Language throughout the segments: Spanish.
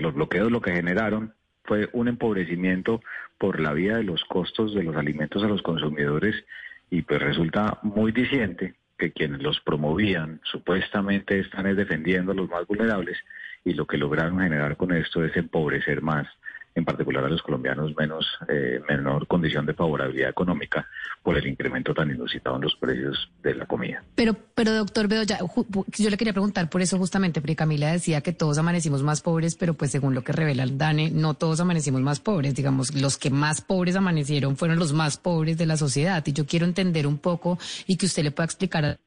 Los bloqueos lo que generaron fue un empobrecimiento por la vía de los costos de los alimentos a los consumidores y pues resulta muy diciente que quienes los promovían supuestamente están defendiendo a los más vulnerables y lo que lograron generar con esto es empobrecer más, en particular a los colombianos menos eh, menor condición de favorabilidad económica por el incremento tan inusitado en los precios de la comida. Pero, pero doctor Bedoya, yo le quería preguntar por eso justamente, porque Camila decía que todos amanecimos más pobres, pero pues según lo que revela el DANE, no todos amanecimos más pobres. Digamos, los que más pobres amanecieron fueron los más pobres de la sociedad. Y yo quiero entender un poco y que usted le pueda explicar a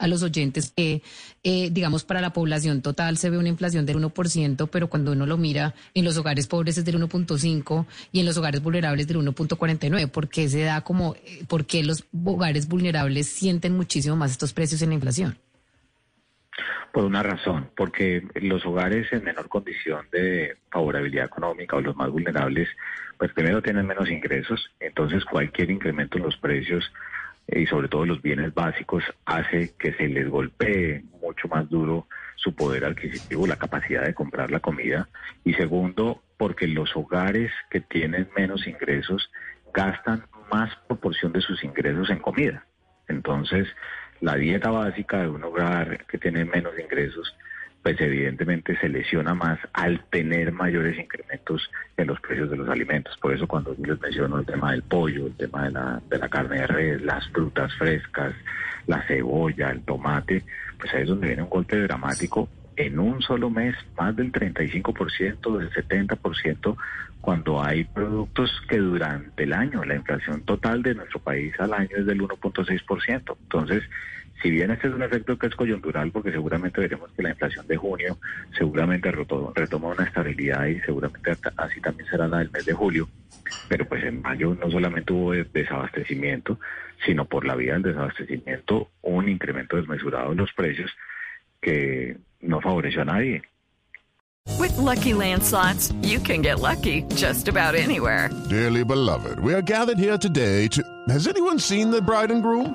a los oyentes que, eh, digamos, para la población total se ve una inflación del 1%, pero cuando uno lo mira en los hogares pobres es del 1.5 y en los hogares vulnerables del 1.49. ¿Por qué se da como, eh, por los hogares vulnerables sienten muchísimo más estos precios en la inflación? Por una razón, porque los hogares en menor condición de favorabilidad económica o los más vulnerables, pues primero tienen menos ingresos, entonces cualquier incremento en los precios y sobre todo los bienes básicos hace que se les golpee mucho más duro su poder adquisitivo, la capacidad de comprar la comida. Y segundo, porque los hogares que tienen menos ingresos gastan más proporción de sus ingresos en comida. Entonces, la dieta básica de un hogar que tiene menos ingresos pues evidentemente se lesiona más al tener mayores incrementos precios de los alimentos. Por eso cuando les menciono el tema del pollo, el tema de la, de la carne de res, las frutas frescas, la cebolla, el tomate, pues ahí es donde viene un golpe dramático en un solo mes, más del 35%, del 70%, cuando hay productos que durante el año, la inflación total de nuestro país al año es del 1.6%. Entonces, si bien este es un efecto que es coyuntural, porque seguramente veremos que la inflación de junio seguramente retoma una estabilidad y seguramente así también será la del mes de julio, pero pues en mayo no solamente hubo desabastecimiento, sino por la vía del desabastecimiento un incremento desmesurado en los precios que no favoreció a nadie. With lucky landslots, you can get lucky just about anywhere. Dearly beloved, we are gathered here today to. Has anyone seen the bride and groom?